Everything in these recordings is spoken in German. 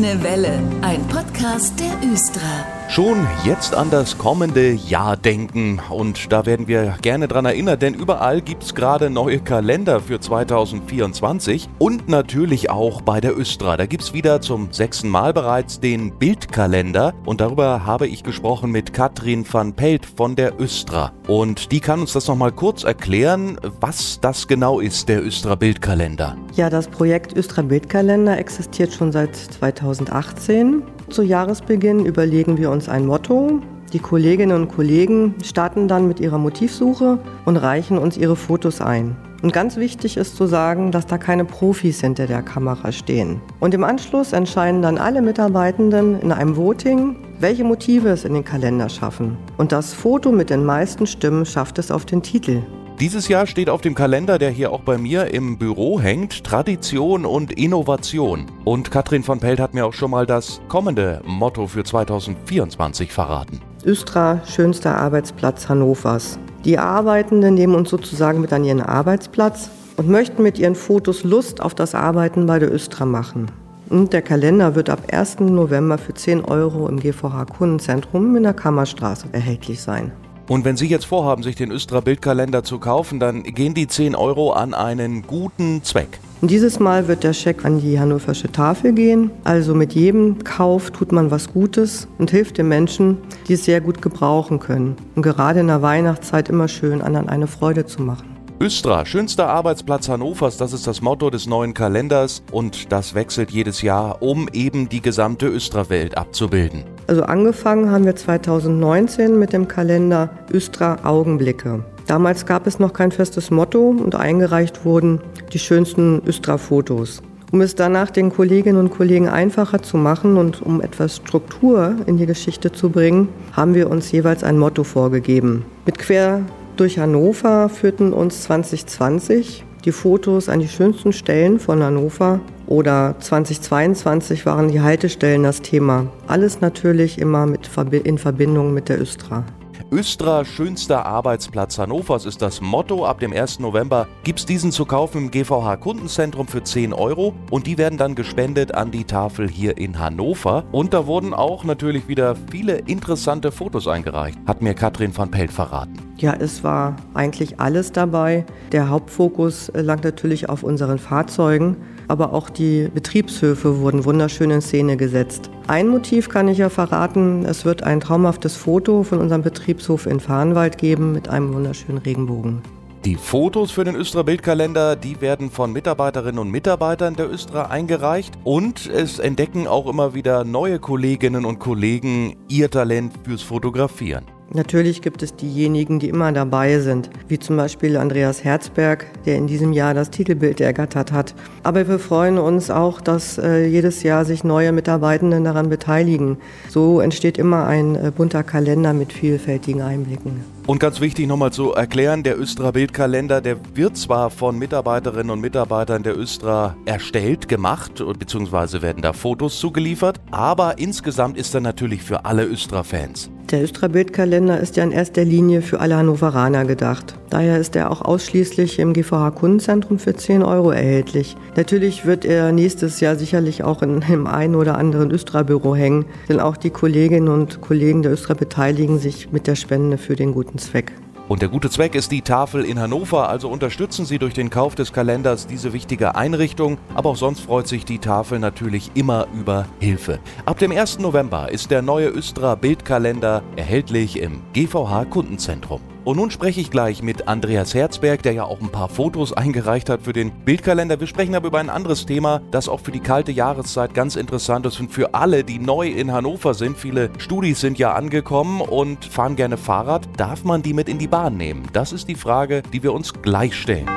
Grüne Welle, ein Podcast der Östra. Schon jetzt an das kommende Jahr denken und da werden wir gerne dran erinnert, denn überall gibt es gerade neue Kalender für 2024 und natürlich auch bei der Östra. Da gibt es wieder zum sechsten Mal bereits den Bildkalender und darüber habe ich gesprochen mit Katrin van Pelt von der Östra und die kann uns das nochmal kurz erklären, was das genau ist, der Östra Bildkalender. Ja, das Projekt Östra Bildkalender existiert schon seit 2018 zu Jahresbeginn überlegen wir uns ein Motto. Die Kolleginnen und Kollegen starten dann mit ihrer Motivsuche und reichen uns ihre Fotos ein. Und ganz wichtig ist zu sagen, dass da keine Profis hinter der Kamera stehen. Und im Anschluss entscheiden dann alle Mitarbeitenden in einem Voting, welche Motive es in den Kalender schaffen. Und das Foto mit den meisten Stimmen schafft es auf den Titel. Dieses Jahr steht auf dem Kalender, der hier auch bei mir im Büro hängt, Tradition und Innovation. Und Katrin von Pelt hat mir auch schon mal das kommende Motto für 2024 verraten. Östra, schönster Arbeitsplatz Hannovers. Die Arbeitenden nehmen uns sozusagen mit an ihren Arbeitsplatz und möchten mit ihren Fotos Lust auf das Arbeiten bei der Östra machen. Und der Kalender wird ab 1. November für 10 Euro im GVH Kundenzentrum in der Kammerstraße erhältlich sein. Und wenn Sie jetzt vorhaben, sich den Östra Bildkalender zu kaufen, dann gehen die 10 Euro an einen guten Zweck. Dieses Mal wird der Scheck an die Hannoversche Tafel gehen. Also mit jedem Kauf tut man was Gutes und hilft den Menschen, die es sehr gut gebrauchen können. Und gerade in der Weihnachtszeit immer schön, anderen eine Freude zu machen. Östra, schönster Arbeitsplatz Hannovers, das ist das Motto des neuen Kalenders und das wechselt jedes Jahr, um eben die gesamte Östra-Welt abzubilden. Also angefangen haben wir 2019 mit dem Kalender Östra Augenblicke. Damals gab es noch kein festes Motto und eingereicht wurden die schönsten Östra-Fotos. Um es danach den Kolleginnen und Kollegen einfacher zu machen und um etwas Struktur in die Geschichte zu bringen, haben wir uns jeweils ein Motto vorgegeben. Mit Quer durch Hannover führten uns 2020 die Fotos an die schönsten Stellen von Hannover oder 2022 waren die Haltestellen das Thema. Alles natürlich immer mit, in Verbindung mit der Östra. Östra schönster Arbeitsplatz Hannovers ist das Motto. Ab dem 1. November gibt es diesen zu kaufen im GVH Kundenzentrum für 10 Euro und die werden dann gespendet an die Tafel hier in Hannover. Und da wurden auch natürlich wieder viele interessante Fotos eingereicht, hat mir Katrin van Pelt verraten. Ja, es war eigentlich alles dabei. Der Hauptfokus lag natürlich auf unseren Fahrzeugen aber auch die Betriebshöfe wurden wunderschön in Szene gesetzt. Ein Motiv kann ich ja verraten, es wird ein traumhaftes Foto von unserem Betriebshof in Farnwald geben mit einem wunderschönen Regenbogen. Die Fotos für den Östra Bildkalender, die werden von Mitarbeiterinnen und Mitarbeitern der Östra eingereicht und es entdecken auch immer wieder neue Kolleginnen und Kollegen ihr Talent fürs Fotografieren. Natürlich gibt es diejenigen, die immer dabei sind, wie zum Beispiel Andreas Herzberg, der in diesem Jahr das Titelbild ergattert hat. Aber wir freuen uns auch, dass äh, jedes Jahr sich neue Mitarbeitenden daran beteiligen. So entsteht immer ein äh, bunter Kalender mit vielfältigen Einblicken. Und ganz wichtig nochmal zu erklären, der Östra Bildkalender, der wird zwar von Mitarbeiterinnen und Mitarbeitern der Östra erstellt, gemacht, beziehungsweise werden da Fotos zugeliefert, aber insgesamt ist er natürlich für alle Östra-Fans. Der Östra Bildkalender ist ja in erster Linie für alle Hannoveraner gedacht. Daher ist er auch ausschließlich im GVH Kundenzentrum für 10 Euro erhältlich. Natürlich wird er nächstes Jahr sicherlich auch in einem einen oder anderen Östra-Büro hängen, denn auch die Kolleginnen und Kollegen der Östra beteiligen sich mit der Spende für den guten Zweck. Und der gute Zweck ist die Tafel in Hannover, also unterstützen Sie durch den Kauf des Kalenders diese wichtige Einrichtung, aber auch sonst freut sich die Tafel natürlich immer über Hilfe. Ab dem 1. November ist der neue Östra Bildkalender erhältlich im GVH Kundenzentrum. Und nun spreche ich gleich mit Andreas Herzberg, der ja auch ein paar Fotos eingereicht hat für den Bildkalender. Wir sprechen aber über ein anderes Thema, das auch für die kalte Jahreszeit ganz interessant ist und für alle, die neu in Hannover sind. Viele Studis sind ja angekommen und fahren gerne Fahrrad. Darf man die mit in die Bahn nehmen? Das ist die Frage, die wir uns gleich stellen.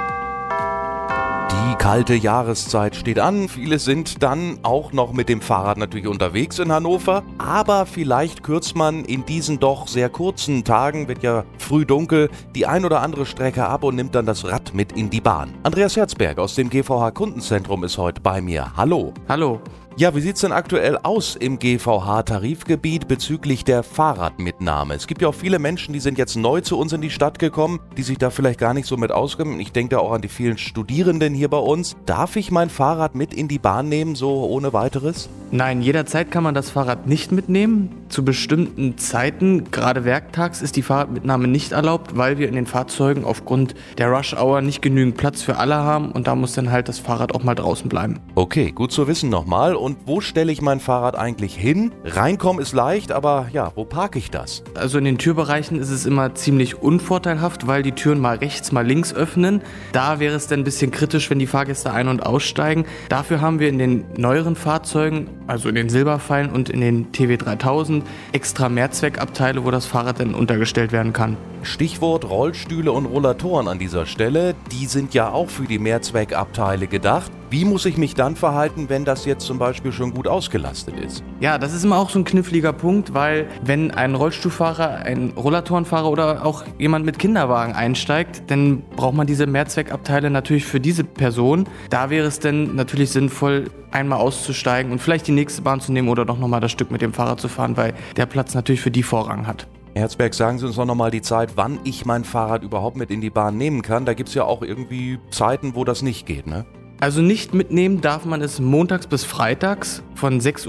Kalte Jahreszeit steht an. Viele sind dann auch noch mit dem Fahrrad natürlich unterwegs in Hannover. Aber vielleicht kürzt man in diesen doch sehr kurzen Tagen, wird ja früh dunkel, die ein oder andere Strecke ab und nimmt dann das Rad mit in die Bahn. Andreas Herzberg aus dem GVH Kundenzentrum ist heute bei mir. Hallo. Hallo. Ja, wie sieht's denn aktuell aus im GVH-Tarifgebiet bezüglich der Fahrradmitnahme? Es gibt ja auch viele Menschen, die sind jetzt neu zu uns in die Stadt gekommen, die sich da vielleicht gar nicht so mit auskennen. Ich denke da auch an die vielen Studierenden hier bei uns. Darf ich mein Fahrrad mit in die Bahn nehmen, so ohne weiteres? Nein, jederzeit kann man das Fahrrad nicht mitnehmen. Zu bestimmten Zeiten, gerade werktags, ist die Fahrradmitnahme nicht erlaubt, weil wir in den Fahrzeugen aufgrund der Rush Hour nicht genügend Platz für alle haben und da muss dann halt das Fahrrad auch mal draußen bleiben. Okay, gut zu wissen nochmal. Und wo stelle ich mein Fahrrad eigentlich hin? Reinkommen ist leicht, aber ja, wo parke ich das? Also in den Türbereichen ist es immer ziemlich unvorteilhaft, weil die Türen mal rechts, mal links öffnen. Da wäre es dann ein bisschen kritisch, wenn die Fahrgäste ein- und aussteigen. Dafür haben wir in den neueren Fahrzeugen, also in den Silberpfeilen und in den TW 3000, extra Mehrzweckabteile, wo das Fahrrad dann untergestellt werden kann. Stichwort Rollstühle und Rollatoren an dieser Stelle, die sind ja auch für die Mehrzweckabteile gedacht. Wie muss ich mich dann verhalten, wenn das jetzt zum Beispiel schon gut ausgelastet ist? Ja, das ist immer auch so ein kniffliger Punkt, weil wenn ein Rollstuhlfahrer, ein Rollatorenfahrer oder auch jemand mit Kinderwagen einsteigt, dann braucht man diese Mehrzweckabteile natürlich für diese Person. Da wäre es dann natürlich sinnvoll, einmal auszusteigen und vielleicht die nächste Bahn zu nehmen oder doch nochmal das Stück mit dem Fahrrad zu fahren, weil der Platz natürlich für die Vorrang hat. Herzberg, sagen Sie uns doch nochmal die Zeit, wann ich mein Fahrrad überhaupt mit in die Bahn nehmen kann. Da gibt es ja auch irgendwie Zeiten, wo das nicht geht, ne? Also nicht mitnehmen darf man es montags bis freitags von 6.30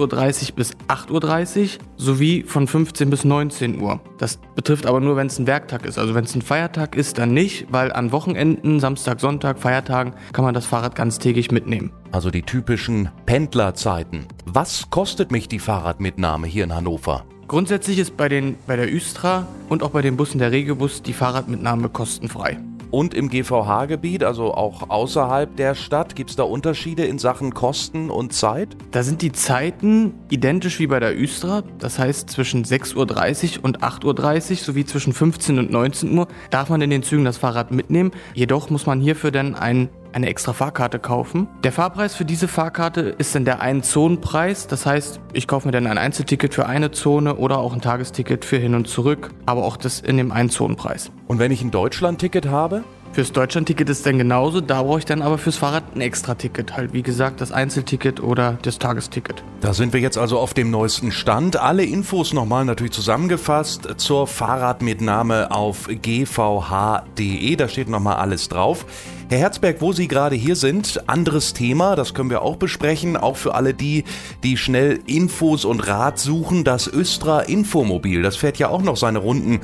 Uhr bis 8.30 Uhr sowie von 15 bis 19 Uhr. Das betrifft aber nur, wenn es ein Werktag ist. Also wenn es ein Feiertag ist, dann nicht, weil an Wochenenden, Samstag, Sonntag, Feiertagen kann man das Fahrrad ganztägig mitnehmen. Also die typischen Pendlerzeiten. Was kostet mich die Fahrradmitnahme hier in Hannover? Grundsätzlich ist bei, den, bei der Östra und auch bei den Bussen der Regiobus die Fahrradmitnahme kostenfrei. Und im GVH-Gebiet, also auch außerhalb der Stadt, gibt es da Unterschiede in Sachen Kosten und Zeit? Da sind die Zeiten identisch wie bei der Östra, das heißt zwischen 6.30 Uhr und 8.30 Uhr sowie zwischen 15 und 19 Uhr darf man in den Zügen das Fahrrad mitnehmen. Jedoch muss man hierfür dann ein eine extra Fahrkarte kaufen. Der Fahrpreis für diese Fahrkarte ist dann der Ein-Zonen-Preis. Das heißt, ich kaufe mir dann ein Einzelticket für eine Zone oder auch ein Tagesticket für hin und zurück, aber auch das in dem Ein-Zonen-Preis. Und wenn ich ein Deutschland-Ticket habe? Fürs Deutschland-Ticket ist dann genauso, da brauche ich dann aber fürs Fahrrad ein Extra-Ticket. Halt, wie gesagt, das Einzelticket oder das Tagesticket. Da sind wir jetzt also auf dem neuesten Stand. Alle Infos nochmal natürlich zusammengefasst zur Fahrradmitnahme auf gvh.de. Da steht nochmal alles drauf. Herr Herzberg, wo Sie gerade hier sind, anderes Thema, das können wir auch besprechen, auch für alle die, die schnell Infos und Rat suchen. Das Östra Infomobil, das fährt ja auch noch seine Runden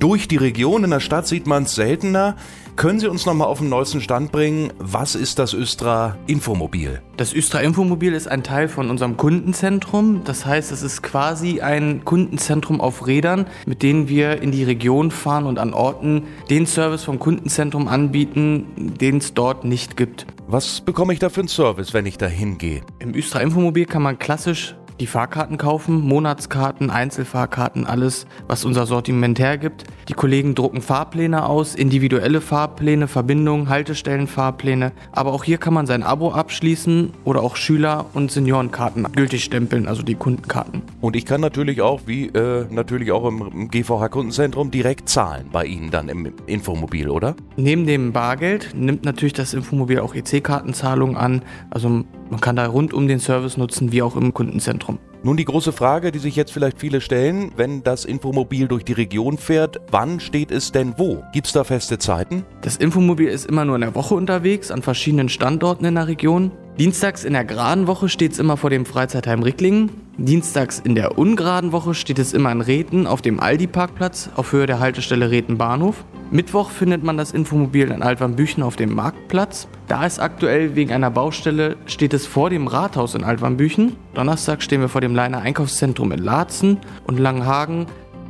durch die Region. In der Stadt sieht man es seltener. Können Sie uns nochmal auf den neuesten Stand bringen? Was ist das Östra Infomobil? Das Östra Infomobil ist ein Teil von unserem Kundenzentrum. Das heißt, es ist quasi ein Kundenzentrum auf Rädern, mit denen wir in die Region fahren und an Orten den Service vom Kundenzentrum anbieten, den es dort nicht gibt. Was bekomme ich da für einen Service, wenn ich da hingehe? Im Östra Infomobil kann man klassisch die Fahrkarten kaufen, Monatskarten, Einzelfahrkarten, alles, was unser Sortiment hergibt. Die Kollegen drucken Fahrpläne aus, individuelle Fahrpläne, Verbindungen, Haltestellenfahrpläne. Aber auch hier kann man sein Abo abschließen oder auch Schüler- und Seniorenkarten gültig stempeln, also die Kundenkarten. Und ich kann natürlich auch, wie äh, natürlich auch im GVH-Kundenzentrum, direkt zahlen bei Ihnen dann im Infomobil, oder? Neben dem Bargeld nimmt natürlich das Infomobil auch EC-Kartenzahlungen an. Also man kann da rund um den Service nutzen, wie auch im Kundenzentrum. Nun die große Frage, die sich jetzt vielleicht viele stellen, wenn das Infomobil durch die Region fährt, wann steht es denn wo? Gibt es da feste Zeiten? Das Infomobil ist immer nur in der Woche unterwegs, an verschiedenen Standorten in der Region. Dienstags in der geraden Woche steht es immer vor dem Freizeitheim Ricklingen. Dienstags in der ungeraden Woche steht es immer in Reten auf dem Aldi-Parkplatz auf Höhe der Haltestelle Reten Bahnhof. Mittwoch findet man das Infomobil in Altwarmbüchen auf dem Marktplatz. Da ist aktuell wegen einer Baustelle, steht es vor dem Rathaus in Altwarmbüchen. Donnerstag stehen wir vor dem Leiner Einkaufszentrum in Laatzen und Langenhagen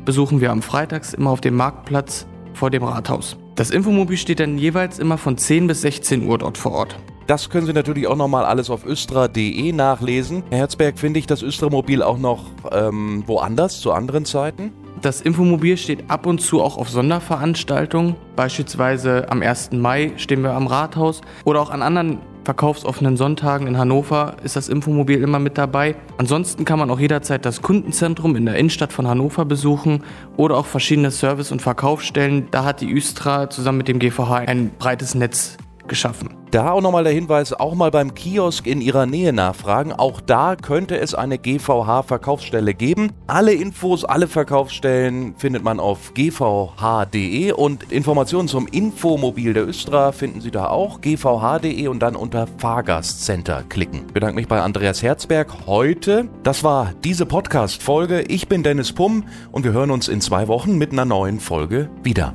besuchen wir am Freitags immer auf dem Marktplatz vor dem Rathaus. Das Infomobil steht dann jeweils immer von 10 bis 16 Uhr dort vor Ort. Das können Sie natürlich auch nochmal alles auf östra.de nachlesen. Herr Herzberg, finde ich das Östra-Mobil auch noch ähm, woanders, zu anderen Zeiten? Das Infomobil steht ab und zu auch auf Sonderveranstaltungen. Beispielsweise am 1. Mai stehen wir am Rathaus oder auch an anderen verkaufsoffenen Sonntagen in Hannover ist das Infomobil immer mit dabei. Ansonsten kann man auch jederzeit das Kundenzentrum in der Innenstadt von Hannover besuchen oder auch verschiedene Service- und Verkaufsstellen. Da hat die Üstra zusammen mit dem GVH ein breites Netz geschaffen. Da auch nochmal der Hinweis, auch mal beim Kiosk in Ihrer Nähe nachfragen. Auch da könnte es eine GVH-Verkaufsstelle geben. Alle Infos, alle Verkaufsstellen findet man auf gvh.de und Informationen zum Infomobil der Östra finden Sie da auch. gvh.de und dann unter Fahrgastcenter klicken. Ich bedanke mich bei Andreas Herzberg heute. Das war diese Podcast-Folge. Ich bin Dennis Pumm und wir hören uns in zwei Wochen mit einer neuen Folge wieder.